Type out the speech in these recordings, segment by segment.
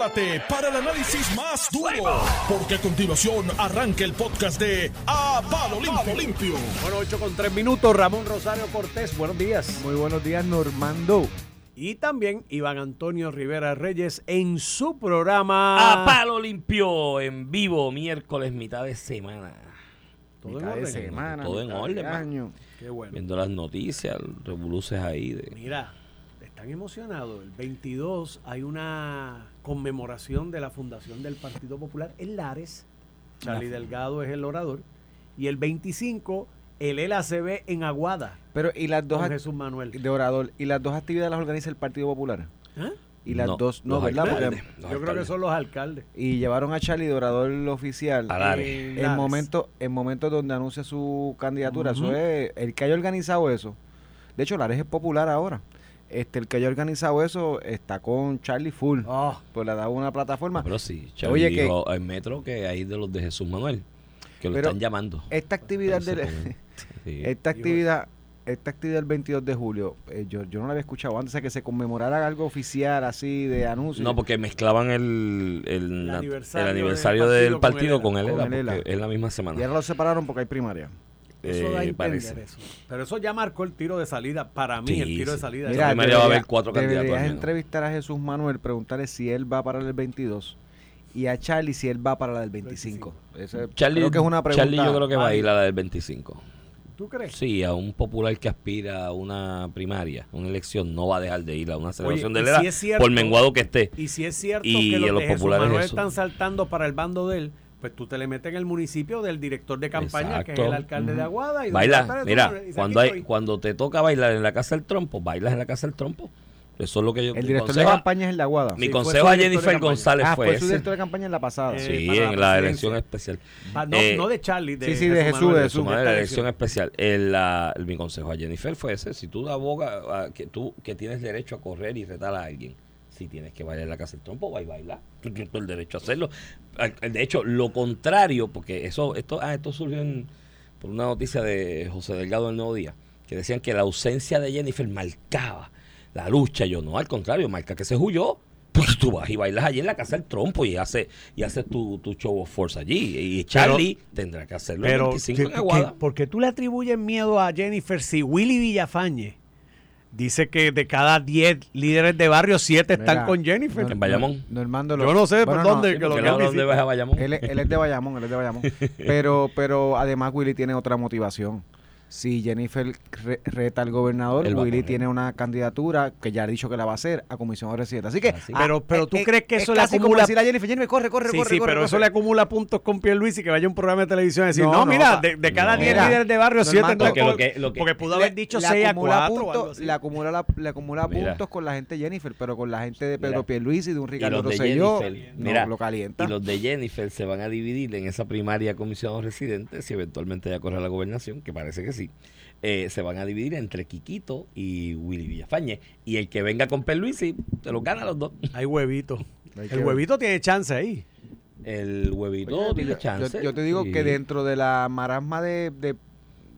prepárate para el análisis más duro, porque a continuación arranca el podcast de A Palo Limpio. Limpio. Bueno, 8 con 3 minutos, Ramón Rosario Cortés, buenos días. Muy buenos días, Normando. Y también Iván Antonio Rivera Reyes en su programa A Palo Limpio en vivo, miércoles, mitad de semana. Todo en de orden. semana, Todo en orden, año. Qué bueno. Viendo las noticias, revoluces ahí. De... Mira, están emocionados. El 22 hay una conmemoración de la fundación del Partido Popular en Lares. Charlie Delgado es el orador. Y el 25, el LACB en Aguada. Pero, ¿y las dos Con act- Jesús Manuel. de orador? ¿Y las dos actividades las organiza el Partido Popular? ¿Ah? Y las No, dos, no, ¿verdad? Porque- alcaldes, Yo creo que son los alcaldes. y llevaron a Charlie de orador oficial. A Lares. En En Lares. momentos en momentos donde anuncia su candidatura. Ujú. Eso es el que haya organizado eso. De hecho, Lares es popular ahora. Este, el que haya organizado eso está con Charlie Full. Oh, Pues le ha dado una plataforma. Pero sí, Charlie Oye, que- en Metro que hay de los de Jesús Manuel, que lo están llamando. Esta actividad del, ponen- sí. esta actividad esta actividad del 22 de julio, eh, yo, yo no la había escuchado antes de que se conmemorara algo oficial así de anuncio. No, porque mezclaban el, el, aniversario el aniversario del del partido con con el él, ELA. Con el porque es la misma y semana. ahora lo separaron porque hay primaria. Eso da a Eh, entender parece. eso. Pero eso ya marcó el tiro de salida. Para mí, Sí, el tiro de salida. Mira, primaria va a haber cuatro candidatos deberías menos. entrevistar a Jesús Manuel, preguntarle si él va para el 22 y a Charlie si él va para la del 25. Ese- Charlie, creo que es una pregunta. Charlie yo creo que va a ir a la del 25. ¿Tú crees? Sí, a un popular que aspira a una primaria, una elección, no va a dejar de ir a una celebración y de la si cierto- por menguado que esté. Y si es cierto Y que los, a los de Jesús populares Manuel eso. están saltando para el bando de él, pues tú te le metes en el municipio del director de campaña, que es el alcalde de Aguada. Y Baila, mira, y cuando hay cuando te toca bailar en la casa del trompo, bailas en la casa del trompo. Eso es lo que yo El director de campaña es el de Aguada. Mi Sí, consejo a Jennifer. González ah, fue fue su director de campaña en la pasada. Eh, Sí, en la elección especial. No, Eh, no de Charlie, de sí, sí, de Jesús, Manuel, de de Jesús. la elección especial. El, la- el- mi consejo a Jennifer fue ese. Si tú abogas a que tú que tienes derecho a correr y retar a alguien, si tienes que bailar en la casa del trompo, va y baila. Tú tienes todo el derecho a hacerlo. De hecho, lo contrario, porque eso esto ah, esto surgió en- por una noticia de José Delgado del Nuevo Día, que decían que la ausencia de Jennifer marcaba la lucha. Yo no, al contrario, marca que se huyó. Porque tú vas y bailas allí en la casa del trompo y haces y haces tu, tu show of force allí. Y Charlie tendrá que hacerlo el Pero, 25 ¿qué- en Aguada. qué- ¿por qué tú le atribuyes miedo a Jennifer si Willy Villafañe dice que de cada 10 líderes de barrio, 7 están Mira, con Jennifer? En Bayamón. Normando Yo no sé por dónde, que lo Que no, ¿Dónde vas a Bayamón? Él, es- él es de Bayamón, él es de Bayamón. Pero, pero además Willy tiene otra motivación. Si Jennifer re- reta al gobernador, a Willy tiene una candidatura que ya ha dicho que la va a hacer a comisionado residente. Así que, Así. Pero- pero ¿tú eh, crees que es eso le casi como acumula- a Jennifer, Jennifer, corre, corre, Sí, corre, sí, corre, pero eso corre". le acumula puntos con Pierluisi que vaya a un programa de televisión y decir, No, no, no, mira, de, de cada no. 10 Mira, líderes de barrio, 7 Normando, están Porque lo que- lo que- Porque pudo haber dicho le 6 a acumula 4 o puntos- algo así. le acumula, la- le acumula Mira. puntos con la gente Jennifer, pero con la gente de Pedro Mira. Pierluisi, de un Ricardo de Rosselló, no, mira, lo calienta. Y los de Jennifer se van a dividir en esa primaria comisionado residente, si eventualmente ella corre a la gobernación, que parece que sí. Eh, se van a dividir entre Quiquito y Willy Villafañe. Y el que venga con Perluisi, se los gana los dos. Hay huevito. Hay El ver. huevito tiene chance ahí. El huevito Oye, tiene yo- chance. Yo, yo te digo Sí. que dentro de la marasma de, de-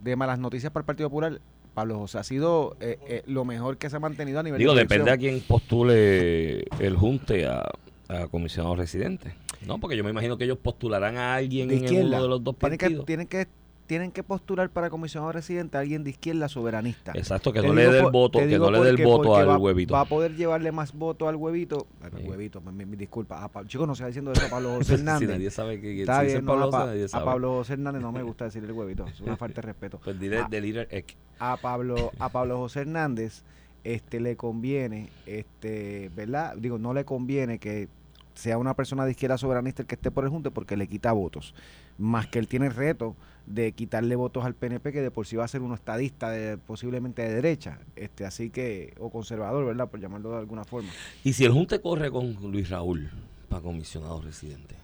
de malas noticias para el Partido Popular, Pablo José ha sido eh, eh, lo mejor que se ha mantenido a nivel Digo, de depende a quién postule el junte a, a comisionado residente. No, porque yo me imagino que ellos postularán a alguien de en izquierda. uno de los dos tienen, que, partidos. tienen, que, tienen que postular para comisionado residente a alguien de izquierda soberanista. Exacto, que Te no le dé el voto, que no le dé el voto al va, huevito. Va a poder llevarle más voto al huevito. Sí. Huevito, mi, mi disculpa. A Pa- chicos, no se diciendo eso a Pablo José si Hernández. nadie sabe que, que Está si dice bien, no, Pablo a, nadie a. Pablo José Hernández no me gusta decirle el huevito. Es una falta de respeto. Pues dile Ah, de líder Ek. a Pablo a Pablo José Hernández este le conviene este verdad digo no le conviene que sea una persona de izquierda soberanista el que esté por el junte porque le quita votos. Más que él tiene el reto de quitarle votos al PNP que de por sí va a ser uno estadista de, posiblemente de derecha este así que o conservador verdad por llamarlo de alguna forma. Y si el Junte corre con Luis Raúl para comisionado residente.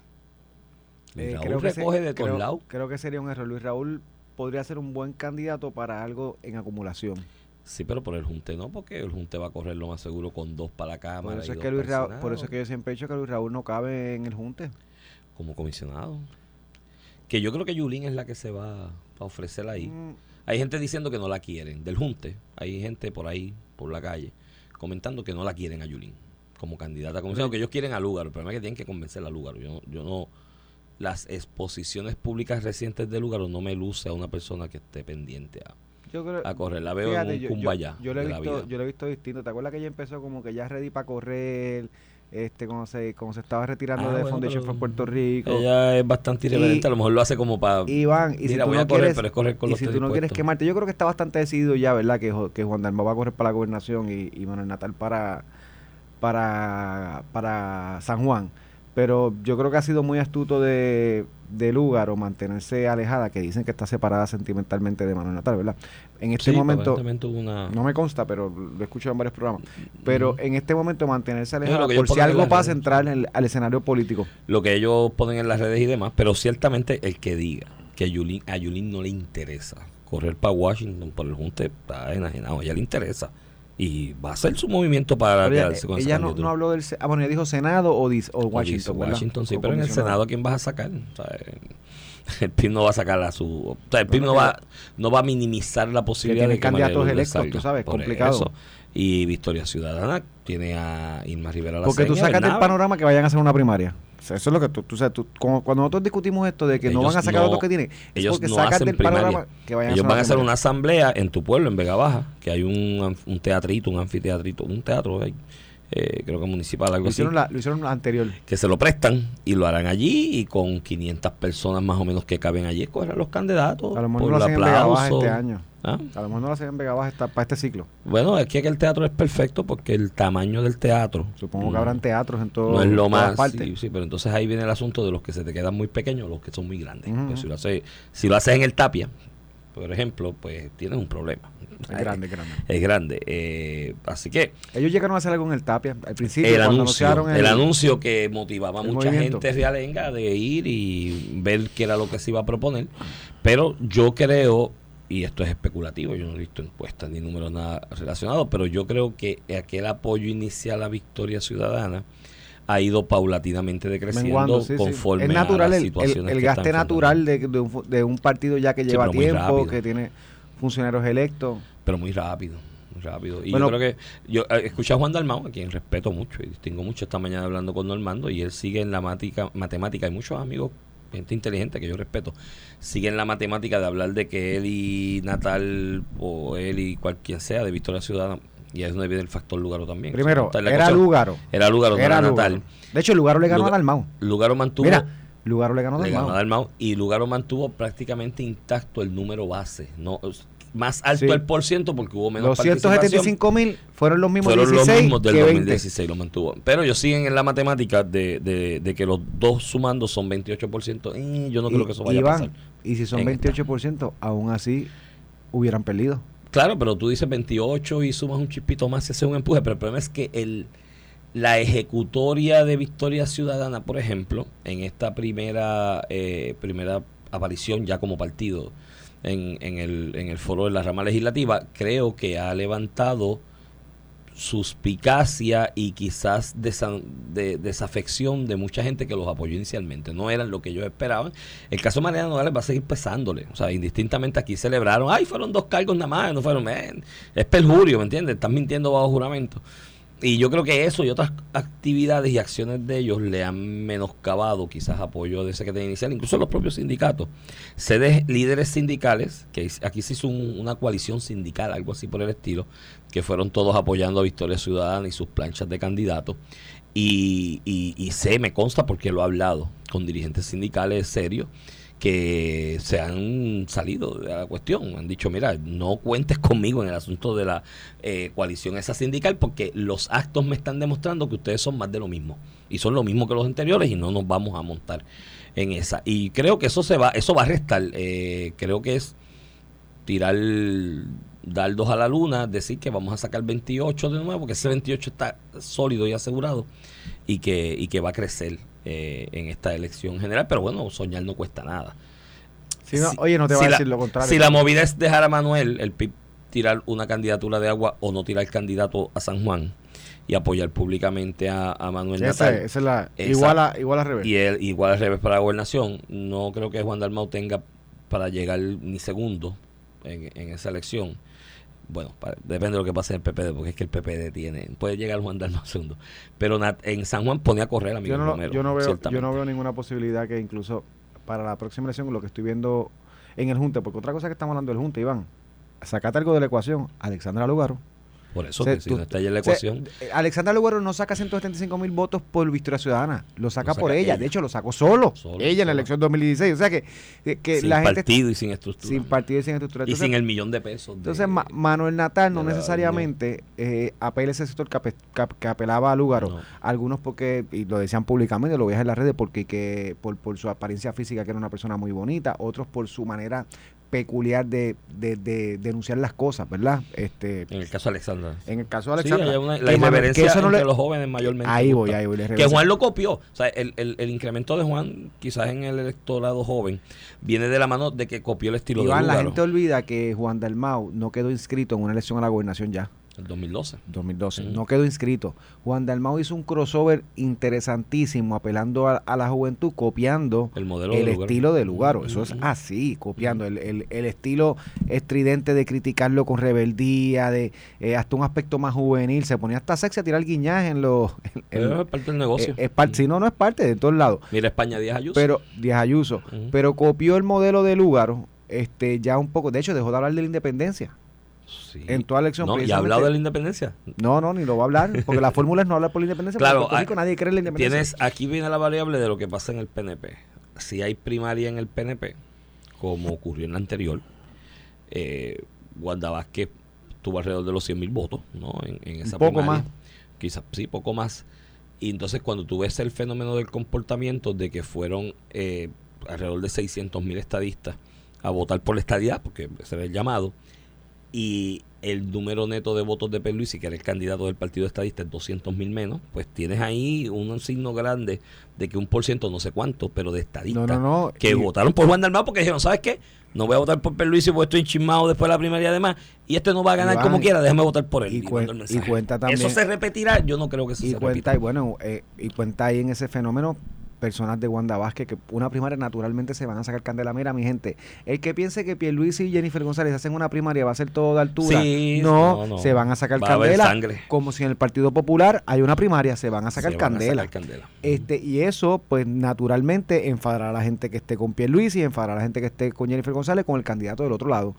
Luis Eh, Raúl que se- recoge de todos creo- lados. creo que sería un error. Luis Raúl podría ser un buen candidato para algo en acumulación Sí, pero por el Junte no, porque el Junte va a correr lo más seguro con dos para la Cámara. por eso es que Luis Raúl, por eso es que yo siempre he dicho que Luis Raúl no cabe en el junte Como comisionado. Que yo creo que Yulín es la que se va a ofrecer ahí. Mm, Hay gente diciendo que no la quieren, del Junte. Hay gente por ahí, por la calle, comentando que no la quieren a Yulín. como candidata a comisionado, que ellos quieren a Lugaro. El problema es que tienen que convencer a Lugaro. Yo, no- yo no. Las exposiciones públicas recientes de Lugaro no me luce a una persona que esté pendiente a, Yo creo, a correr. La veo Fíjate, en un yo, yo- cumbaya yo lo he visto, yo lo he visto distinto. ¿Te acuerdas que ella empezó como que ya ready para correr? Este, cuando se, cuando se estaba retirando Ah, de bueno, Foundation for Puerto Rico. Ella es bastante irreverente, Y- a lo mejor lo hace como para... Iván, y si Mira, tú voy no a correr, quieres, pero es correr con y los si tú no quieres quemarte, yo creo que está bastante decidido ya, ¿verdad? Que, que Juan Dalmau va a correr para la gobernación y, y Manuel Natal para, para, para San Juan. Pero yo creo que ha sido muy astuto de, de Lúgaro mantenerse alejada, que dicen que está separada sentimentalmente de Manuel Natal, ¿verdad? En este Sí, momento, una... no me consta, pero lo he escuchado en varios programas. Pero en este momento mantenerse alejada por si algo pasa entrar en el- al escenario político. lo que ellos ponen en las redes y demás, pero ciertamente el que diga que a Yulín, a Yulín no le interesa correr para Washington por el junte está enajenado, a ella le interesa y va a hacer su movimiento para ella quedarse con ella no, no habló del... Ah, bueno, ella dijo Senado o, dis- o O Washington, dice ¿verdad? Washington, sí, O pero en el. Senado, ¿a quién vas a sacar? O sea, el PIB no va a sacar a su... O sea, el PIB no, que- va, no va a minimizar la posibilidad tiene de que candidatos electos, tú sabes, complicado. eso. Y Victoria Ciudadana tiene a Irma Rivera Porque tú sacas del panorama que vayan a hacer una primaria. O sea, eso es lo que tú, tú sabes, tú- cuando nosotros discutimos esto de que no van a sacar no- los que tienen, es ellos porque no sacas hacen del primaria. panorama que vayan Ellos a hacer van a hacer una asamblea en tu pueblo, en Vega Baja, que hay un, un teatrito, un anfiteatrito, un teatro, ahí, eh, creo que municipal, algo Lo así, hicieron, la, lo hicieron la anterior. que se lo prestan y lo harán allí y con 500 personas más o menos que caben allí, escogerán los candidatos. A lo mejor por lo hacen en Vega Baja aplauso. este año. ¿Ah? A lo mejor no lo hacen en Vega Baja para este ciclo. Bueno, es que el teatro es perfecto porque el tamaño del teatro Supongo que habrán teatros en todo, no es lo todas más partes. sí, sí, pero entonces ahí viene el asunto de los que se te quedan muy pequeños los que son muy grandes. Pues si lo haces si lo haces en el Tapia por ejemplo pues tienes un problema Es grande, es grande. es grande eh, así que Ellos llegaron a hacer algo en el Tapia. Al principio, el anuncio anunciaron el, anuncio que motivaba a mucha movimiento. gente realenga de ir y ver qué era lo que se iba a proponer pero yo creo y esto es especulativo, yo no he visto encuestas ni números nada relacionados, pero yo creo que aquel apoyo inicial a Victoria Ciudadana ha ido paulatinamente decreciendo sí. conforme Es natural a las el, el, situaciones el que gaste están natural de, de un, de un partido ya que Sí, lleva tiempo, rápido. que tiene funcionarios electos. pero muy rápido, muy rápido. Y Bueno. yo creo que yo eh, escuché a Juan Dalmau, a quien respeto mucho y distingo mucho esta mañana hablando con Normando, y él sigue en la matica- matemática. Hay muchos amigos, gente inteligente que yo respeto, siguen la matemática de hablar de que él y Natal, o él y cualquier sea de Victoria Ciudadana, y ahí es donde viene el factor Lugaro también. Primero, era cosa- Lúgaro. Era Lugaro, no Era. Natal. De hecho, Lugaro le ganó a Dalmau. Lugaro mantuvo. Mira, Lugaro le ganó a le ganó a Dalmau. Dalmau y Lugaro mantuvo prácticamente intacto el número base. no Más alto Sí. el por ciento porque hubo menos Los participación. 175 mil fueron los mismos fueron 16 los mismos del que 20. 2016, lo mantuvo. Pero ellos siguen en la matemática de, de, de que los dos sumando son 28%. Y yo no creo Y- que eso vaya Iván, a pasar. Y si son en esta. 28%, aún así hubieran perdido. Claro, pero tú dices 28 y sumas un chispito más y haces un empuje. Pero el problema es que el, la ejecutoria de Victoria Ciudadana, por ejemplo, en esta primera, eh, primera aparición ya como partido en, en, el, en el foro de la rama legislativa, creo que ha levantado suspicacia y quizás desa- de- desafección de mucha gente que los apoyó inicialmente. No eran lo que ellos esperaban. El caso de Mariana Nogales va a seguir pesándole. O sea, indistintamente aquí celebraron, ay, fueron dos cargos nada más, no fueron, es perjurio, ¿me entiendes? Están mintiendo bajo juramento. Y yo creo que eso y otras actividades y acciones de ellos le han menoscabado quizás apoyo de secretaría inicial, incluso los propios sindicatos. Sé de líderes sindicales, que aquí se hizo un- una coalición sindical, algo así por el estilo, que fueron todos apoyando a Victoria Ciudadana y sus planchas de candidatos. Y, y, y sé, me consta porque lo he hablado con dirigentes sindicales serios que se han salido de la cuestión. Han dicho, mira, no cuentes conmigo en el asunto de la eh, coalición esa sindical porque los actos me están demostrando que ustedes son más de lo mismo. Y son lo mismo que los anteriores y no nos vamos a montar en esa. Y creo que eso se va, eso va a restar. Eh, creo que es tirar dardos a la luna, decir que vamos a sacar 28 de nuevo, que ese 28 está sólido y asegurado y que, y que va a crecer eh, en esta elección general. Pero bueno, soñar no cuesta nada. Si no- Si- oye, no te va si a la- decir lo contrario. Si la movida es dejar a Manuel, el PIB, tirar una candidatura de agua o no tirar candidato a San Juan y apoyar públicamente a, a Manuel esa, Natal. esa es la Esa- igual a igual al revés. Y él, igual al revés para la gobernación, no creo que Juan Dalmau tenga para llegar ni segundo en, en esa elección. bueno, pa- depende de lo que pase en el PPD, porque es que el PPD tiene, puede llegar Juan Dalmau segundo, pero en San Juan ponía a correr a Miguel Yo no, Romero. yo, no veo, yo no veo ninguna posibilidad que incluso para la próxima elección, lo que estoy viendo en el Junte, porque otra cosa que estamos hablando del Junte, Iván, sacate algo de la ecuación, Alexandra Lugaro. Por eso, O sea, que si tú- no está ahí en la O sea, ecuación, Alexandra Lugaro no saca 175 mil votos por Victoria Ciudadana, lo saca, saca por ella. ella. De hecho, lo sacó solo, Solo, ella en la elección 2016. O sea que, que, sin la gente partido y sin estructura. sin partido y sin estructura. y sin el millón de pesos. de- entonces Ma- Manuel Natal no necesariamente eh, apela ese sector que, que ap- que apelaba a Lugaro. No. Algunos porque, y lo decían públicamente, lo veías en las redes, porque que, por, por su apariencia física, que era una persona muy bonita, otros por su manera peculiar de, de, de denunciar las cosas, ¿verdad? Este, En el caso de Alexandra. en el caso de Sí, Alexandra, hay una- la irreverencia que eso no entre le- los jóvenes mayormente. ahí voy, ahí voy, la Que. Juan lo copió. O sea, el, el- el incremento de Juan, quizás en el electorado joven, viene de la mano de que copió el estilo Iván, de la Lúgaro gente olvida que Juan Dalmau no quedó inscrito en una elección a la gobernación ya. En 2012. 2012. Ujú. No quedó inscrito. Juan Dalmau hizo un crossover interesantísimo apelando a, a la juventud, copiando El modelo el de estilo de Lugaro. Eso es así, copiando el, el- el estilo estridente de criticarlo con rebeldía, de eh, hasta un aspecto más juvenil. Se ponía hasta sexy a tirar guiñaje en los... Pero es parte del negocio. eh, es si no, no es parte de todos lados. Mira España Díaz Ayuso. Pero, Díaz Ayuso, pero copió el modelo de Lugaro, este, ya un poco, de hecho dejó de hablar de la independencia. Sí. en toda elección, No, y ha hablado de la independencia. No, no, ni lo va a hablar, porque la fórmula es no hablar por la independencia, Claro, porque en Puerto Rico ah, nadie cree en la independencia. Tienes, aquí viene la variable de lo que pasa en el PNP. Si hay primaria en el PNP, como ocurrió en la anterior, eh, Wanda Vázquez tuvo alrededor de los 100 mil votos, ¿no? En, en esa poco primaria. más. Quizás, sí, poco más. Y entonces cuando tú ves el fenómeno del comportamiento de que fueron eh, alrededor de 600 mil estadistas a votar por la estadidad, porque ese era el llamado, y el número neto de votos de Perluisi, que era el candidato del Partido Estadista, es 200 mil menos, pues tienes ahí un signo grande de que un por ciento, no sé cuánto, pero de estadistas, No, no, no. que y- votaron por Juan Dalmau porque dijeron, ¿sabes qué? No voy a votar por Perluisi porque estoy enchismado después de la primaria además, y este no va a ganar como quiera, déjame votar por él. y mandó cuen- y cuenta también- Eso se repetirá, yo no creo que eso y se cuenta, repita. y bueno, eh, y cuenta ahí en ese fenómeno personas de Wanda Vázquez que una primaria naturalmente se van a sacar candela. Mira, mi gente, el que piense que Pierluisi y Jennifer González hacen una primaria va a ser todo de altura. Sí, no, no, no. se van a sacar Va a haber candela. sangre. Como si en el Partido Popular hay una primaria, se van a sacar candela. Este, y eso, pues naturalmente enfadará a la gente que esté con Pierluisi, enfadará a la gente que esté con Jennifer González, con el candidato del otro lado.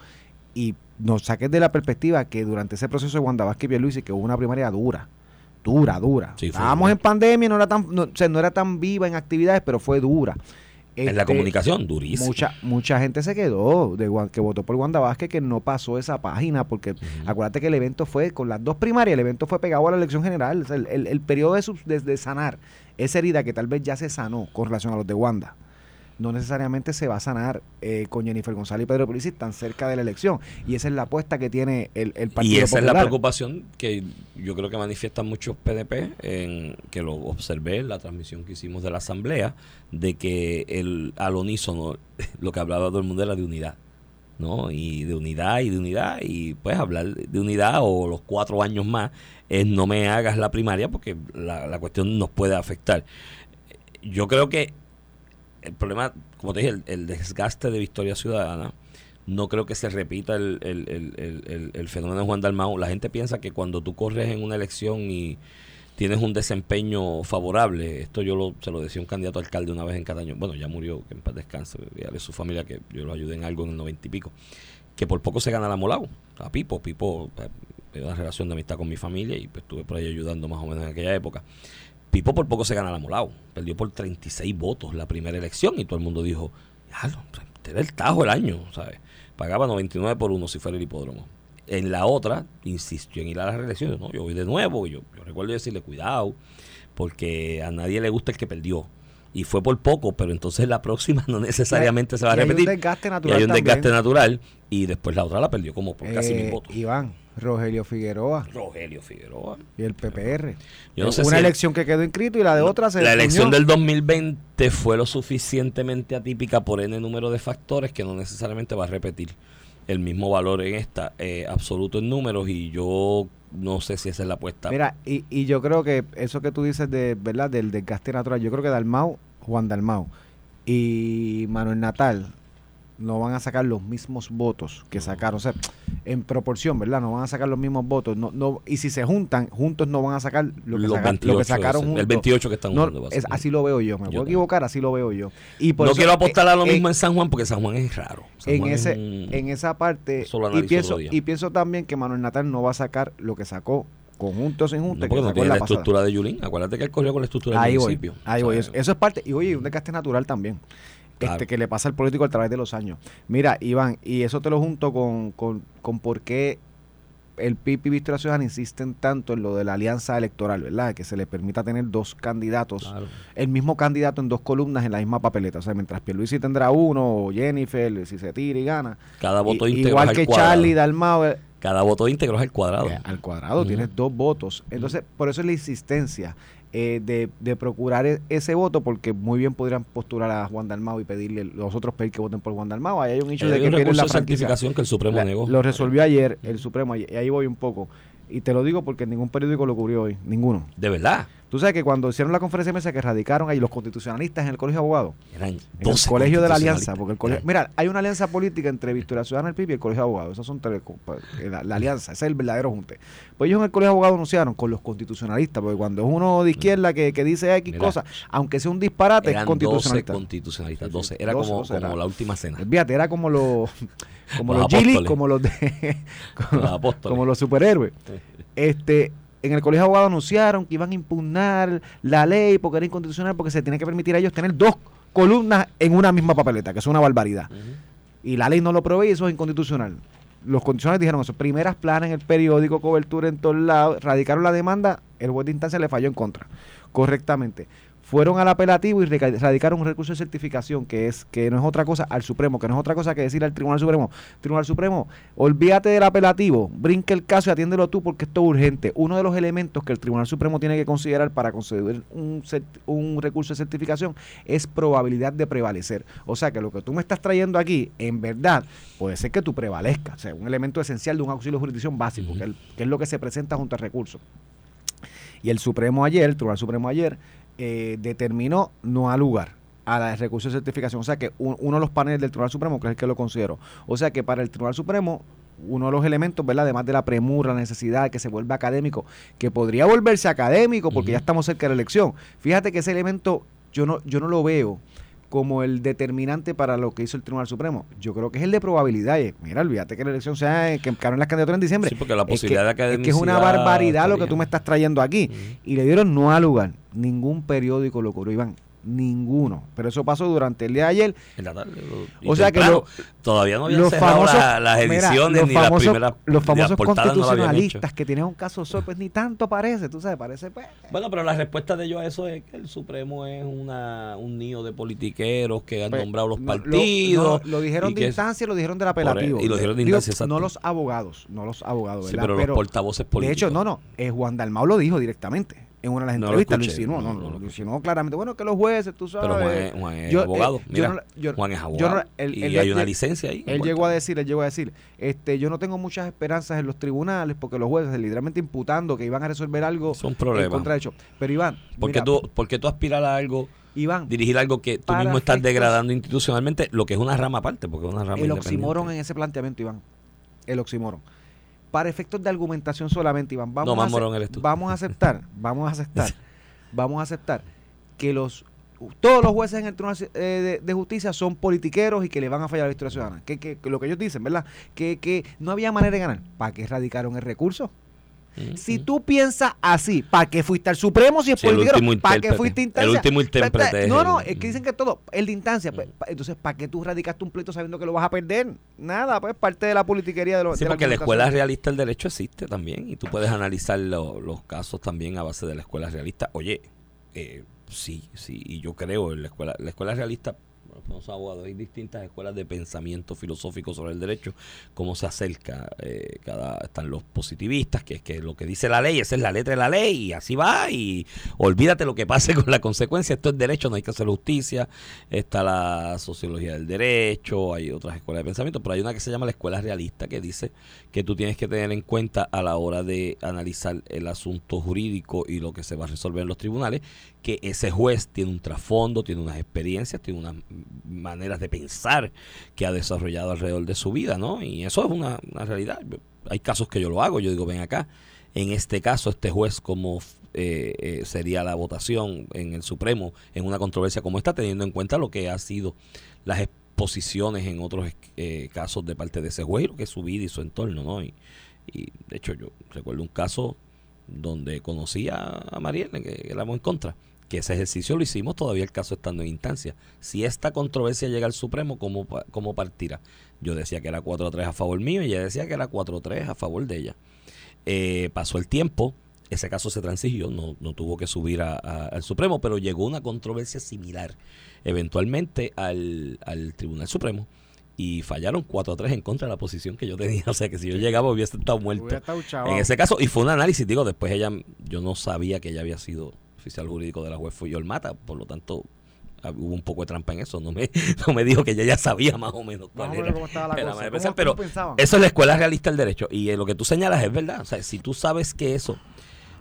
Y nos saques de la perspectiva que durante ese proceso de Wanda Vázquez y Pierluisi, que hubo una primaria dura, dura, dura. Sí, Estábamos dura. en pandemia, no era tan, no, o sea, no era tan viva en actividades, pero fue dura. en la Este, comunicación, durísimo. Mucha, mucha gente se quedó de que votó por Wanda Vázquez que no pasó esa página porque acuérdate que el evento fue con las dos primarias, el evento fue pegado a la elección general, o sea, el, el- el periodo de, sus- de- de sanar esa herida que tal vez ya se sanó con relación a los de Wanda. No necesariamente se va a sanar eh, con Jennifer González y Pedro Pulisic tan cerca de la elección. Y esa es la apuesta que tiene el, el Partido Y esa es la preocupación que yo creo que manifiestan muchos PDP, en que lo observé en la transmisión que hicimos de la asamblea, de que el al unísono lo que hablaba todo el mundo era de unidad, ¿no? Y de unidad y de unidad, y pues hablar de unidad o los cuatro años más es no me hagas la primaria porque la, la cuestión nos puede afectar. Yo creo que el problema, como te dije, el, desgaste de Victoria Ciudadana, no creo que se repita el, el- el- fenómeno de Juan Dalmau. La gente piensa que cuando tú corres en una elección y tienes un desempeño favorable, esto yo lo, se lo decía un candidato alcalde una vez en Cataño, bueno, ya murió, que en paz descanse, a su familia que yo lo ayudé en algo en el noventa y pico, que por poco se gana la Molao, a Pipo, Pipo, eh, tengo una relación de amistad con mi familia y pues estuve por ahí ayudando más o menos en aquella época. Pipo por poco se gana la Molao. Perdió por 36 votos la primera elección y todo el mundo dijo, ya, no, este era el tajo el año, ¿sabes? Pagaba 99 por uno si fuera el hipódromo. En la otra, insistió en ir a las reelecciones. No, yo voy de nuevo. Yo, yo recuerdo decirle, cuidado, porque a nadie le gusta el que perdió. Y fue por poco, pero entonces la próxima no necesariamente se va a Y hay un repetir. desgaste y natural hay un desgaste natural. Y después la otra la perdió como por casi Eh, mil votos. Iván, Rogelio Figueroa Rogelio Figueroa. y el PPR. Yo no sé una si- elección que quedó inscrito y la de otra se La elección del 2020 fue lo suficientemente atípica por N número de factores que no necesariamente va a repetir el mismo valor en esta, eh, absoluto en números, y yo no sé si esa es la apuesta. Mira, y, y yo creo que eso que tú dices de, ¿verdad? Del desgaste natural, yo creo que Dalmau, Juan Dalmau y Manuel Natal no van a sacar los mismos votos que sacaron, o sea, en proporción, ¿verdad? No van a sacar los mismos votos, no, no, y si se juntan, juntos no van a sacar lo que, Los saca- lo 28, que sacaron juntos. el 28 que están No, es- así lo veo yo, me Yo puedo equivocar, así lo veo yo. Y por no eso, quiero apostar a lo eh, mismo eh, en San Juan porque San Juan es raro. San en Juan es ese un- en esa parte y pienso y pienso también que Manuel Natal no va a sacar lo que sacó conjunto sin No, junta porque que no tiene en la, estructura de Yulín. Acuérdate que él corrió con la estructura ahí del voy municipio. ahí O voy sea, eso, eso es parte y oye un desgaste natural también Claro. este que le pasa al político a través de los años mira Iván y eso te lo junto con, con, con por qué el PIB y Victoria Ciudadana insisten tanto en lo de la alianza electoral, ¿verdad? Que se le permita tener dos candidatos Claro. el mismo candidato en dos columnas en la misma papeleta. O sea, mientras Pierluisi tendrá uno, o Jennifer, si se tira y gana. Cada voto I- íntegro igual que cuadrado. Charlie Dalmau, eh, Cada voto íntegro es al cuadrado. eh, al cuadrado tienes dos votos. Entonces, por eso es la insistencia eh, de, de procurar e- ese voto, porque muy bien podrían postular a Juan Dalmau y pedirle, los otros pedir que voten por Juan Dalmau. Ahí hay un hecho de que la certificación que el Supremo La- negó. Lo resolvió ayer el Supremo, y ahí voy un poco. Y te lo digo porque ningún periódico lo cubrió hoy, ninguno. De verdad. Tú sabes que cuando hicieron la conferencia de mesa que radicaron ahí los constitucionalistas en el Colegio de Abogados, Eran en 12 el colegio de la constitucionalistas. alianza, porque el colegio, mira, hay una alianza política entre Victoria Ciudadana, el PIB y el colegio de abogados, esos son tres, eh, la, la alianza, ese es el verdadero junte. Pues ellos en el colegio de abogados anunciaron con los constitucionalistas, porque cuando es uno de izquierda que, que dice X Mira. cosas, aunque sea un disparate, es Eran 12 constitucionalista. constitucionalistas. Sí, sí. 12. Era 12, como, 12 como era. la última cena. Fíjate, era como los como Los los Gili, apóstoles. como los de como, Los apóstoles. como los superhéroes. Este en el colegio de abogados anunciaron que iban a impugnar la ley porque era inconstitucional porque se tiene que permitir a ellos tener dos columnas en una misma papeleta, que es una barbaridad. Y la ley no lo provee y eso es inconstitucional. Los constitucionales dijeron eso. Primeras planas en el periódico, cobertura en todos lados. Radicaron la demanda, el juez de instancia le falló en contra. Correctamente. Fueron al apelativo y radicaron un recurso de certificación que es que no es otra cosa al Supremo, que no es otra cosa que decir al Tribunal Supremo. Tribunal Supremo, olvídate del apelativo, brinca el caso y atiéndelo tú porque esto es urgente. Uno de los elementos que el Tribunal Supremo tiene que considerar para conceder un, recurso de certificación es probabilidad de prevalecer. O sea que lo que tú me estás trayendo aquí, en verdad, puede ser que tú prevalezcas. O sea, un elemento esencial de un auxilio de jurisdicción básico, Ujú. que, el- que es lo que se presenta junto al recurso. Y el Supremo ayer, el Tribunal Supremo ayer, eh, determinó no al lugar al recurso de certificación. O sea que un- uno de los paneles del Tribunal Supremo, que es el que lo considero. O sea que para el Tribunal Supremo, uno de los elementos, ¿verdad? Además de la premura, la necesidad de que se vuelva académico, que podría volverse académico porque ya estamos cerca de la elección. Fíjate que ese elemento yo no, yo no lo veo como el determinante para lo que hizo el Tribunal Supremo. Yo creo que es el de probabilidades. Mira, olvídate que la elección sea eh, que en las candidaturas en diciembre. Sí, porque la Es que- posibilidad de es que es una barbaridad lo que tú me estás trayendo aquí. Y le dieron no al lugar. Ningún periódico lo cubrió, Iván. Ninguno. Pero eso pasó durante el día de ayer. En la tarde, lo- y O sea que lo- todavía no habían los cerrado famosos, la- las ediciones ni famosos, las primeras los famosos portadas no constitucionalistas que tienen un caso solo, pues ni tanto parece, tú sabes, parece pues. Bueno, pero la respuesta de ellos a eso es que el Supremo es una, un nido de politiqueros que han pues, nombrado los partidos. no, lo, dijeron y de instancia, lo dijeron del apelativo. y lo dijeron de instancia. No los abogados, no los abogados, pero, los portavoces de políticos. hecho, no, no, eh, Juan Dalmau lo dijo directamente en una de las No lo entrevistas, lo, escuché, insinuó, no, no, no no, lo lo insinuó claramente. Bueno, que los jueces, tú sabes. Pero Juan es, Juan es Yo, eh, abogado. Mira, yo- Juan es yo abogado. él- y él- hay él- una licencia ahí. Él llegó a decir, él llegó a decir, este, yo no tengo muchas esperanzas en los tribunales porque los jueces literalmente imputando que iban a resolver algo Es un en problema. contra hecho. Pero Iván, ¿Por qué mira, tú, por qué tú aspiras a algo, Iván, dirigir algo que tú mismo estás degradando institucionalmente, lo que es una rama aparte, porque es una rama el oxímoron en ese planteamiento, Iván. El oxímoron. Para efectos de argumentación solamente, Iván, vamos, No, a, morón eres tú. vamos a aceptar, vamos a aceptar, vamos a aceptar que los todos los jueces en el Tribunal eh, de, de Justicia son politiqueros y que le van a fallar a la historia ciudadana. Que, que, que lo que ellos dicen, ¿verdad? Que, que no había manera de ganar. ¿Para qué radicaron el recurso? Si tú piensas así, ¿para qué fuiste al Supremo si es Sí, último ¿Para qué fuiste a El instancia? último intérprete No, no, es que dicen que todo, el de instancia. pues, pa- entonces, ¿para qué tú radicaste un pleito sabiendo que lo vas a perder? Nada, pues parte de la politiquería de los Sí, de porque la argumentación. escuela realista del derecho existe también y tú puedes analizar lo- los casos también a base de la escuela realista. Oye, eh, sí, sí, y yo creo en la escuela, la escuela realista, somos abogados, hay distintas escuelas de pensamiento filosófico sobre el derecho, cómo se acerca, eh, cada, están los positivistas, que es que lo que dice la ley, esa es la letra de la ley, y así va, y olvídate lo que pase con la consecuencia, esto es derecho, no hay que hacer justicia, está la sociología del derecho, hay otras escuelas de pensamiento, pero hay una que se llama la escuela realista que dice que tú tienes que tener en cuenta a la hora de analizar el asunto jurídico y lo que se va a resolver en los tribunales, que ese juez tiene un trasfondo, tiene unas experiencias, tiene unas maneras de pensar que ha desarrollado alrededor de su vida, ¿no? Y eso es una, realidad. Hay casos que yo lo hago, yo digo, ven acá. En este caso, este juez, como eh, eh, sería la votación en el Supremo en una controversia como esta, teniendo en cuenta lo que ha sido las exposiciones en otros eh, casos de parte de ese juez, lo que es su vida y su entorno, ¿no? Y, y de hecho, yo recuerdo un caso donde conocí a, a Marielle, que éramos en contra, que ese ejercicio lo hicimos todavía el caso estando en instancia. Si esta controversia llega al Supremo, ¿cómo, cómo partirá? Yo decía que era 4-3 a favor mío y ella decía que era 4-3 a favor de ella. Eh, pasó el tiempo, ese caso se transigió, no, no tuvo que subir al Supremo, pero llegó una controversia similar eventualmente al, al Tribunal Supremo y fallaron 4 a 3 en contra de la posición que yo tenía. O sea que si yo llegaba hubiese estado muerto. Hubiera estado chavao. En ese caso, y fue un análisis, digo, después ella, yo no sabía que ella había sido oficial jurídico de la juez fui Mata, por lo tanto hab- hubo un poco de trampa en eso, no me, no me dijo que ella ya sabía más o menos cuál era, cómo estaba la era cosa. manera de ¿Cómo- pensar, cómo pero eso es la escuela realista del derecho, y eh, lo que tú señalas es verdad, o sea, si tú sabes que eso,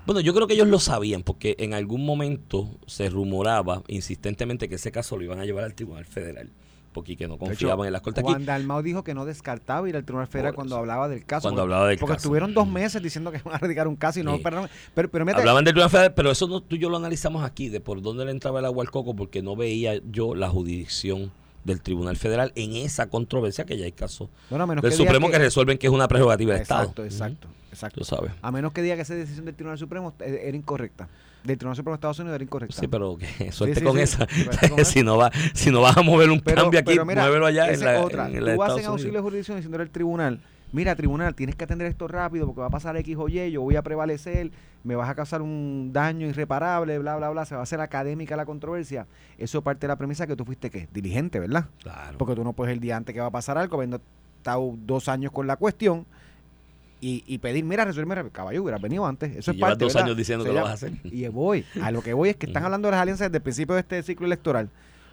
bueno, yo creo que ellos lo sabían, porque en algún momento se rumoraba insistentemente que ese caso lo iban a llevar al Tribunal Federal, porque que no hecho, confiaban en las cortes aquí. Juan Dalmau dijo que no descartaba ir al Tribunal Federal cuando hablaba del caso. Cuando porque- hablaba del Porque caso. estuvieron dos meses diciendo que iban a radicar un caso y no Sí. esperaron. Pero, pero mete- Hablaban del Tribunal Federal, pero eso no, tú y yo lo analizamos aquí, de por dónde le entraba el agua al coco, porque no veía yo la jurisdicción del Tribunal Federal en esa controversia que ya hay casos bueno, del que Supremo que, resuelven que es una prerrogativa del Exacto, Estado. exacto, exacto. Tú sabes. A menos que diga que esa decisión del Tribunal Supremo era incorrecta. Del Tribunal Supremo de Estados Unidos era incorrecta. Sí, pero que suerte sí, con sí, esa. con si, no va, si no vas a mover un Pero, cambio aquí, mira, muévelo allá en la, otra. en la Tú vas en auxilio de jurisdicción diciéndole al tribunal, mira tribunal, tienes que atender esto rápido porque va a pasar X o Y, yo voy a prevalecer, me vas a causar un daño irreparable, bla, bla, bla, se va a hacer académica la controversia. Eso parte de la premisa que tú fuiste, ¿qué? Diligente, ¿verdad? Claro. Porque tú no puedes el día antes que va a pasar algo, habiendo estado dos años con la cuestión y, y pedir, mira, resuelve, rápido. caballo, hubiera venido antes. Eso Y es parte, dos ¿verdad? años diciendo que lo vas a hacer. Y voy, a lo que voy es que están hablando de las alianzas desde el principio de este ciclo electoral.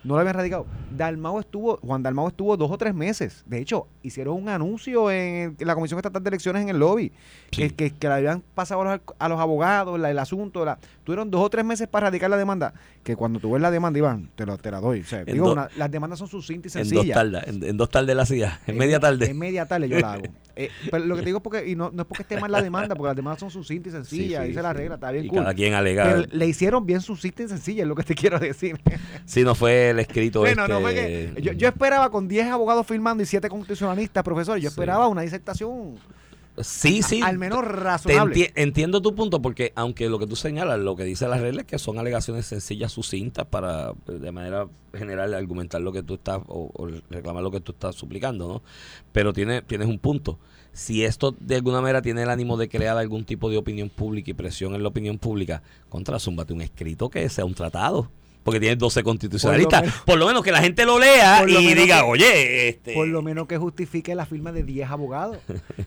No lo habían radicado. Dalmau estuvo, Juan Dalmau estuvo dos o tres meses. De hecho, hicieron un anuncio en, la Comisión Estatal de Elecciones en el lobby. Que, Sí. que, que le habían pasado a los, a los abogados la- el asunto. La, tuvieron dos o tres meses para radicar la demanda. Que cuando tú ves la demanda, Iván, te, lo, te la doy. O sea, En digo, do- una- las demandas son sucintas y En dos sencillas. tardes, en, en dos tardes la silla, en media tarde. En media tarde yo la hago. Eh, pero lo que te digo es porque, y no, no es porque esté mal la demanda, porque las demandas son sucintas y Sí, sencillas, sí, dice la sí. regla, está bien y cool. cada quien alega. Pero le hicieron bien sucinta y sencilla, es lo que te quiero decir. Si no fue el escrito Bueno, este, no fue que- yo, yo esperaba con 10 abogados firmando y 7 constitucionalistas, profesores, yo Sí. esperaba una disertación Sí, sí. al menos razonable. enti- entiendo tu punto porque aunque lo que tú señalas, lo que dice la regla es que son alegaciones sencillas, sucintas para de manera general argumentar lo que tú estás o, o reclamar lo que tú estás suplicando, ¿no? Pero tiene, tienes un punto. Si esto de alguna manera tiene el ánimo de crear algún tipo de opinión pública y presión en la opinión pública, contra zúmbate un escrito que sea un tratado. Porque tienes 12 constitucionalistas. menos- Por lo menos que la gente lo lea lo y diga, que- oye, este. Por lo menos que justifique la firma de 10 abogados.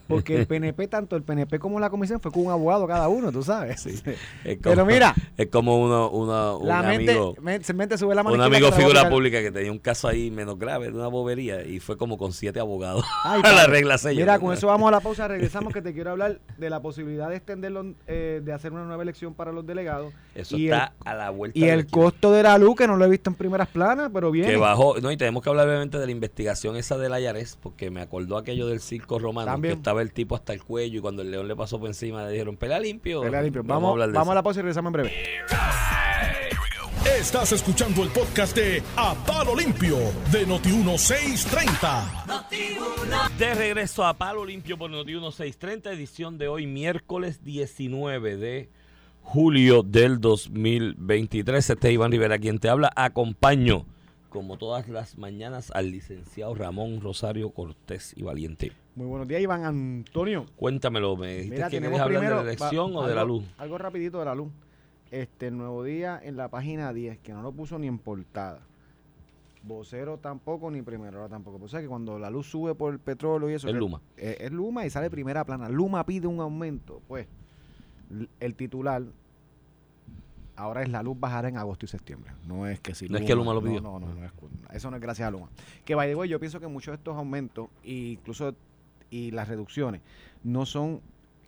Porque el PNP, tanto el PNP como la comisión, fue con un abogado cada uno, tú sabes. es Pero mira, es como uno, uno, un la mente, amigo. se mente sube la mano. Un amigo la figura pública que tenía un caso ahí menos grave, de una bobería, y fue como con siete abogados Ay, a la regla sello. Mira, con eso vamos a la pausa, regresamos que te quiero hablar de la posibilidad de extenderlo, eh, de hacer una nueva elección para los delegados. Eso y está a la vuelta Y el costo de la luz, que no lo he visto en primeras planas, pero bien. que bajó, no, y tenemos que hablar obviamente de la investigación esa del Ayares, porque me acordó aquello del circo romano, También. que estaba el tipo hasta el cuello y cuando el león le pasó por encima le dijeron, pelea limpio. Pelea limpio. Vamos, Vamos, a hablar de vamos a la pausa y regresamos en breve. Estás escuchando el podcast de A Palo Limpio de Noti1630. De regreso a Palo Limpio por Noti 1630, edición de hoy, miércoles 19 de julio del 2023. Este es Iván Rivera quien te habla. Acompaño, como todas las mañanas, al licenciado Ramón Rosario Cortés y Valiente. Muy buenos días, Iván Antonio. Cuéntamelo, ¿me dijiste Mira, que querías hablar de la elección va- o de la luz? Algo rapidito de la luz. Este, el nuevo día en la página 10, que no lo puso ni en portada. Vocero tampoco, ni primera hora tampoco. O sea que cuando la luz sube por el petróleo y eso. Es Luma. eh, es Luma y sale primera plana. Luma pide un aumento. Pues el titular ahora es la luz bajará en agosto y septiembre. No es que si No es que Luma lo no, pidió. No, no, no, es, eso no es gracias a Luma. Que by the way, yo pienso que muchos de estos aumentos, e incluso y las reducciones, no son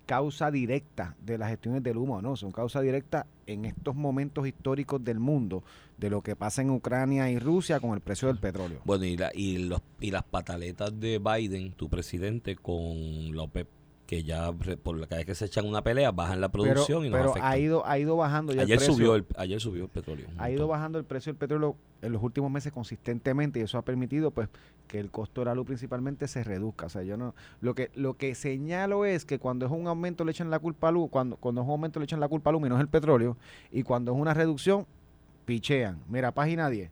causa directa de las gestiones del humo, no, son causa directa en estos momentos históricos del mundo de lo que pasa en Ucrania y Rusia con el precio del petróleo. Bueno, y, la, y, los, y las pataletas de Biden, tu presidente, con la OPEP, que ya por la cada vez que se echan una pelea bajan la producción y nos pero afectan. ha ido ha ido bajando ya ayer el precio. subió el ayer subió el petróleo. ha ido bajando el precio del petróleo en los últimos meses consistentemente y eso ha permitido pues que el costo de la luz principalmente se reduzca. O sea, yo no lo que lo que señalo es que cuando es un aumento le echan la culpa a luz, cuando cuando es un aumento le echan la culpa a luz y no es el petróleo y cuando es una reducción pichean. Mira, página 10.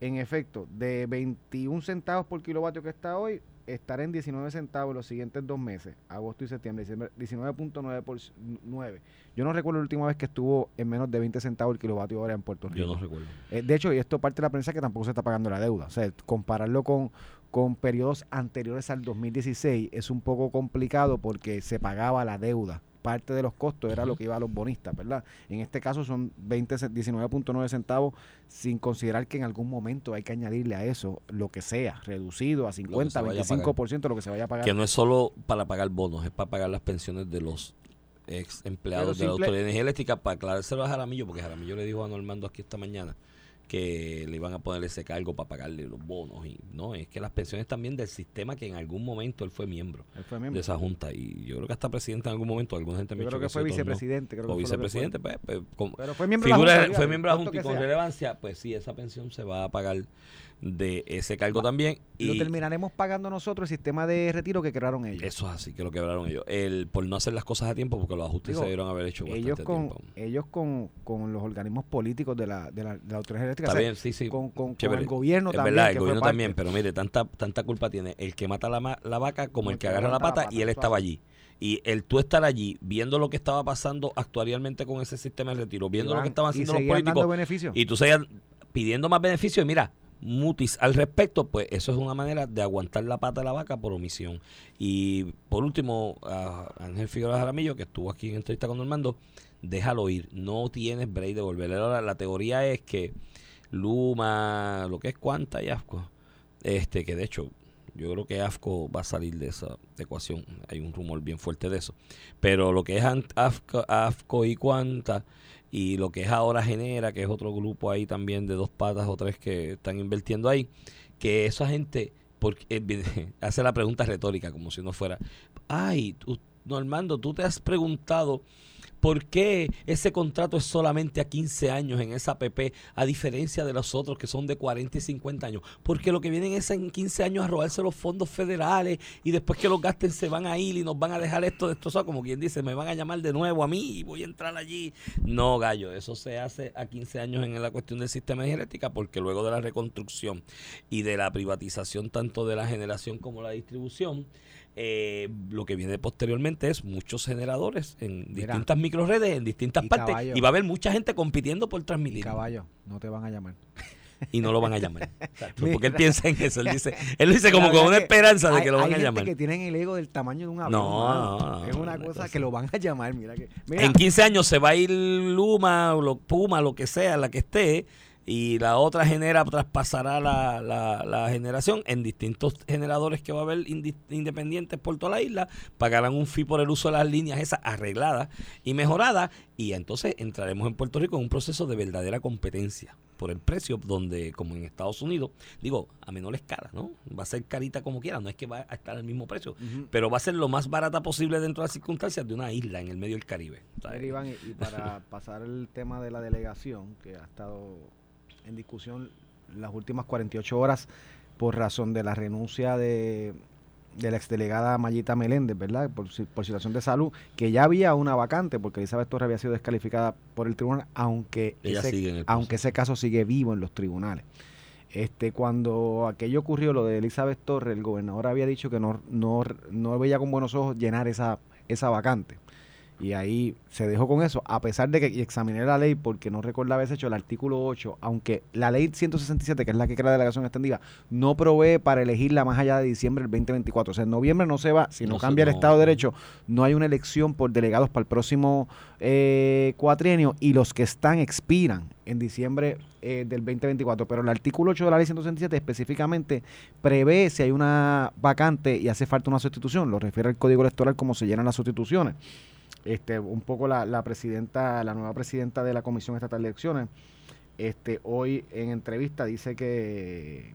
En efecto, de 21 centavos por kilovatio que está hoy, estará en 19 centavos los siguientes dos meses, agosto y septiembre, diciembre, 19.9 por 9. Yo no recuerdo la última vez que estuvo en menos de 20 centavos el kilovatio hora en Puerto Rico. Yo no recuerdo. Eh, de hecho, y esto parte de la prensa que tampoco se está pagando la deuda. O sea, compararlo con, con periodos anteriores al 2016 es un poco complicado porque se pagaba la deuda. Parte de los costos era lo que iba a los bonistas, ¿verdad? En este caso son 20, ce- 19.9 centavos sin considerar que en algún momento hay que añadirle a eso lo que sea, reducido a 50, se vaya a 25% lo que se vaya a pagar. Que no es solo para pagar bonos, es para pagar las pensiones de los ex empleados de la simple- Autoridad de Energía Eléctrica para aclarárselo a Jaramillo, porque Jaramillo le dijo a Normando aquí esta mañana que le iban a poner ese cargo para pagarle los bonos y no, es que las pensiones también del sistema que en algún momento él fue miembro Él fue de esa junta y yo creo que hasta presidente en algún momento, alguna gente me Yo creo que fue no. vicepresidente. Creo que o fue fue. vicepresidente, pues, pues, con- Pero fue miembro de la figura- Junta, fue miembro de la Junta y con sea. relevancia, pues sí, esa pensión se va a pagar de ese cargo también. Lo Y terminaremos pagando nosotros el sistema de retiro que crearon ellos. eso es así, que lo quebraron ellos. El, por no hacer las cosas a tiempo, porque los ajustes Digo, se debieron haber hecho ellos con tiempo. ellos con, con los organismos políticos de la, de la, de la autoridad eléctrica Está o sea, bien, sí, sí. con, con- el gobierno es también verdad, el gobierno también, pero mire, tanta tanta culpa tiene el que mata la, la vaca como el que agarra la pata, y él estaba allí. Y el tú estar allí, viendo lo que estaba pasando actualmente con ese sistema de retiro, viendo lo que estaban haciendo los políticos, y tú seguías pidiendo más beneficios, y mira, mutis al respecto, pues eso es una manera de aguantar la pata de la vaca por omisión. Y por último, Ángel Figueroa Jaramillo, que estuvo aquí en entrevista con Normando, déjalo ir, no tienes break de volver. La teoría es que Luma, lo que es Cuanta y AFCO, este, que de hecho yo creo que AFCO va a salir de esa ecuación, hay un rumor bien fuerte de eso, pero lo que es AFCO y Cuanta y lo que es ahora Genera, que es otro grupo ahí también de dos patas o tres que están invirtiendo ahí, que esa gente porque, eh, hace la pregunta retórica como si no fuera, ay, tú, Normando, tú te has preguntado ¿Por qué ese contrato es solamente a 15 años en esa PP, a diferencia de los otros que son de 40 y 50 años? Porque lo que vienen es en 15 años a robarse los fondos federales y después que los gasten se van a ir y nos van a dejar esto destrozado, como quien dice, me van a llamar de nuevo a mí y voy a entrar allí. No, gallo, eso se hace a 15 años en la cuestión del sistema de eléctrica porque luego de la reconstrucción y de la privatización tanto de la generación como la distribución, eh, lo que viene posteriormente es muchos generadores en Mira. distintas microredes, en distintas Y partes, caballo. y va a haber mucha gente compitiendo por transmitir caballo, no te van a llamar. y no lo van a llamar. Porque él piensa en eso, él dice, él dice como con una que esperanza de que lo van hay a gente llamar. que tienen el ego del tamaño de un avión. No, no, es una una cosa cosa. que lo van a llamar, mira que mira, En 15 años se va a ir Luma, o lo, Puma, lo que sea, la que esté, y la otra genera traspasará la, la, la generación en distintos generadores que va a haber indi- independientes por toda la isla, pagarán un fee por el uso de las líneas esas arregladas y mejoradas, y entonces entraremos en Puerto Rico en un proceso de verdadera competencia por el precio, donde como en Estados Unidos, digo, a menor escala, ¿no? Va a ser carita como quiera, no es que va a estar al mismo precio, pero va a ser lo más barata posible dentro de las circunstancias de una isla en el medio del Caribe. Iván, y para pasar el tema de la delegación, que ha estado en discusión las últimas 48 horas por razón de la renuncia de, de la exdelegada Mayita Meléndez, ¿verdad? Por, por situación de salud, que ya había una vacante, porque Elizabeth Torres había sido descalificada por el tribunal, aunque, Ella ese, aunque ese caso sigue vivo en los tribunales. Este, cuando aquello ocurrió, lo de Elizabeth Torres, el gobernador había dicho que no, no, no veía con buenos ojos llenar esa, esa vacante. Y ahí se dejó con eso, a pesar de que examiné la ley porque no recordaba ese hecho, el artículo 8, aunque la ley 167, que es la que crea la delegación extendida, no provee para elegirla más allá de diciembre del 2024. O sea, en noviembre no se va, si no, cambia el. Estado de Derecho, no hay una elección por delegados para el próximo eh, cuatrienio y los que están expiran en diciembre eh, del 2024. Pero el artículo 8 de la ley 167 específicamente prevé si hay una vacante y hace falta una sustitución. Lo refiere al Código Electoral como se llenan las sustituciones. Este, un poco la, la presidenta, la nueva presidenta de la Comisión Estatal de Elecciones, este, hoy en entrevista dice que,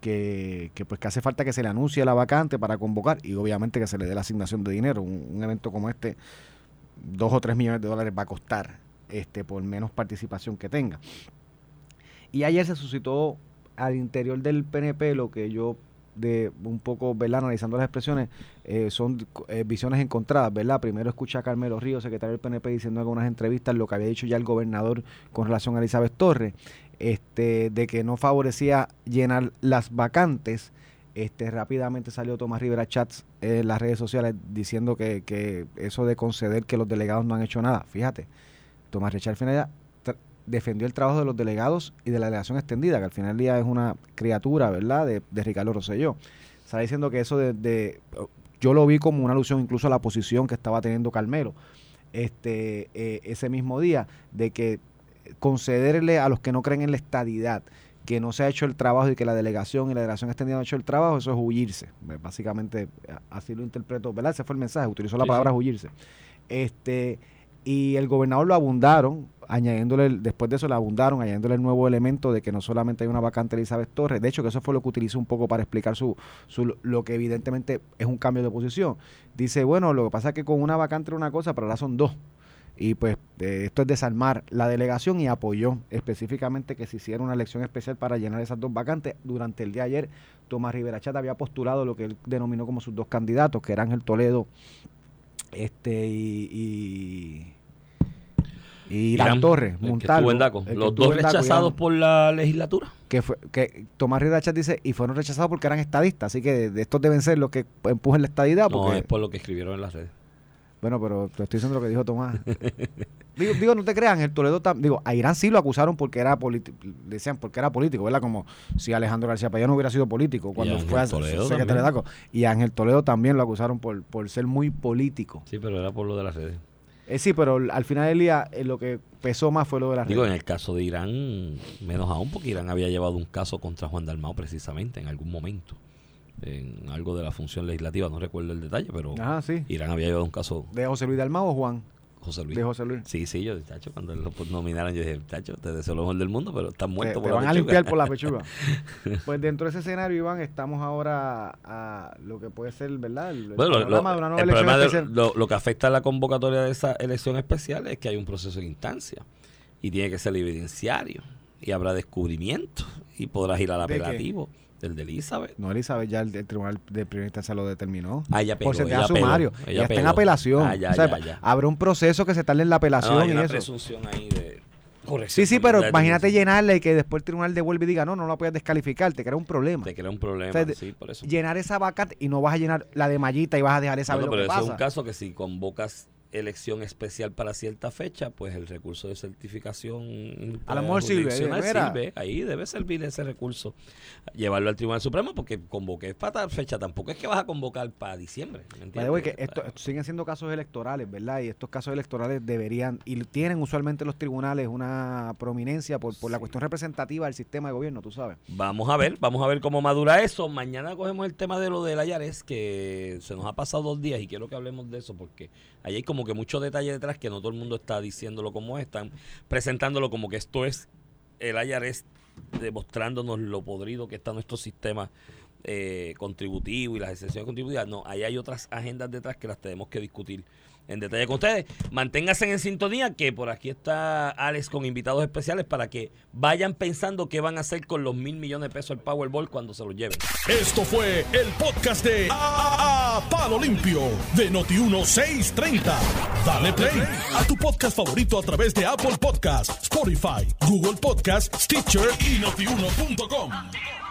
que, pues que hace falta que se le anuncie la vacante para convocar y obviamente que se le dé la asignación de dinero. Un, un evento como este, dos o tres millones de dólares va a costar este, por menos participación que tenga. Y ayer se suscitó al interior del PNP lo que yo de un poco, ¿verdad? Analizando las expresiones, eh, son eh, visiones encontradas, ¿verdad? Primero escucha a Carmelo Ríos, secretario del PNP, diciendo en algunas entrevistas lo que había dicho ya el gobernador con relación a Elizabeth Torres, este, de que no favorecía llenar las vacantes. Este, rápidamente salió Tomás Rivera Chats en las redes sociales diciendo que, que eso de conceder que los delegados no han hecho nada. Fíjate, Tomás Richard defendió el trabajo de los delegados y de la delegación extendida, que al final del día es una criatura, ¿verdad?, de, de Ricardo Rosselló. Está diciendo que eso de, de- Yo lo vi como una alusión incluso a la posición que estaba teniendo Carmelo este, eh, ese mismo día, de que concederle a los que no creen en la estadidad que no se ha hecho el trabajo y que la delegación y la delegación extendida no ha hecho el trabajo, eso es huirse. Eh, Básicamente, así lo interpreto, ¿verdad? Ese fue el mensaje, utilizó la Sí, palabra sí. huirse. Este, y el gobernador lo abundaron, añadiéndole, el- después de eso le abundaron, añadiéndole el nuevo elemento de que no solamente hay una vacante Elizabeth Torres, de hecho que eso fue lo que utilizó un poco para explicar su, su lo que evidentemente es un cambio de posición. Dice, bueno, lo que pasa es que con una vacante era una cosa, pero ahora son dos. Y pues esto es desarmar la delegación y apoyó específicamente que se hiciera una elección especial para llenar esas dos vacantes. Durante el día de ayer, Tomás Rivera Chata había postulado lo que él denominó como sus dos candidatos, que eran Ángel Toledo este y, y Irán, Irán, Torres, Montalvo, en Daco. Los dos en Daco, rechazados Irán, por la legislatura. que fue que Tomás Rivera Chat dice y fueron rechazados porque eran estadistas, así que de, de estos deben ser los que empujen la estadidad No, porque es por lo que escribieron en las redes. Bueno, pero te estoy diciendo lo que dijo Tomás. digo, digo, no te crean, el Toledo tam- digo, a Irán sí lo acusaron porque era político, decían porque era político, ¿verdad? Como si Alejandro García Payá no hubiera sido político cuando fue a Toledo secretario de. DACO. Y a Ángel Toledo también lo acusaron por, por ser muy político. Sí, pero era por lo de las redes. Eh, sí, pero al final del día eh, lo que pesó más fue lo de la Digo, en el caso de Irán, menos aún, porque Irán había llevado un caso contra Juan Dalmao precisamente en algún momento. En algo de la función legislativa, no recuerdo el detalle, pero Ajá, sí. Irán había llevado un caso, ¿De José Luis Dalmao o Juan? José Luis. De José Luis. Sí, sí, yo, chacho, cuando lo nominaron, yo dije, chacho, te deseo lo mejor del mundo, pero estás Te, muerto te por la van a pechuga". limpiar por la pechuga. pues dentro de ese escenario, Iván, estamos ahora a lo que puede ser, ¿verdad? El, el Bueno, lo, panorama de una nueva el elección problema de- especial. lo, lo que afecta a la convocatoria de esa elección especial es que hay un proceso de instancia y tiene que ser evidenciario y habrá descubrimiento y podrás ir al ¿De del de Elizabeth. No, Elizabeth, ya el, el tribunal de primera instancia lo determinó. Ah, apeló, por sentencia sumario. ella ya está en apelación. Ah, ya, O sea, ya, ya. Habrá un proceso que se tarde en la Ah, apelación hay y una eso. presunción ahí de. Sí, sí, pero imagínate llenarla y que después el tribunal devuelve y diga, no, no la puedes descalificar, te crea un problema. Te crea un problema, O sea, de- sí, por eso. Llenar esa vacante y no vas a llenar la de mallita y vas a dejar esa Bueno, lo pero que eso es un caso que si convocas elección especial para cierta fecha, pues el recurso de certificación A lo mejor sirve, eh, sirve. Ahí debe servir ese recurso. Llevarlo al Tribunal Supremo porque convoqué para tal fecha. Tampoco es que vas a convocar para diciembre. que esto, esto siguen siendo casos electorales, ¿verdad? Y estos casos electorales deberían, y tienen usualmente los tribunales una prominencia por, por la cuestión representativa del sistema de gobierno, tú sabes. Vamos a ver, vamos a ver cómo madura eso. Mañana cogemos el tema de lo del Ayares, que se nos ha pasado dos días y quiero que hablemos de eso porque ahí hay como que mucho detalle detrás que no todo el mundo está diciéndolo como es, están presentándolo como que esto es el Ayares demostrándonos lo podrido que está nuestro sistema eh, contributivo y las excepciones contributivas. No, ahí hay otras agendas detrás que las tenemos que discutir en detalle con ustedes. Manténganse en sintonía que por aquí está Alex con invitados especiales para que vayan pensando qué van a hacer con los mil millones de pesos el Powerball cuando se los lleven. Esto fue el podcast de A, A- Palo Limpio de Noti1630. Dale play a tu podcast favorito a través de Apple Podcasts, Spotify, Google Podcasts, Stitcher y notiuno.com.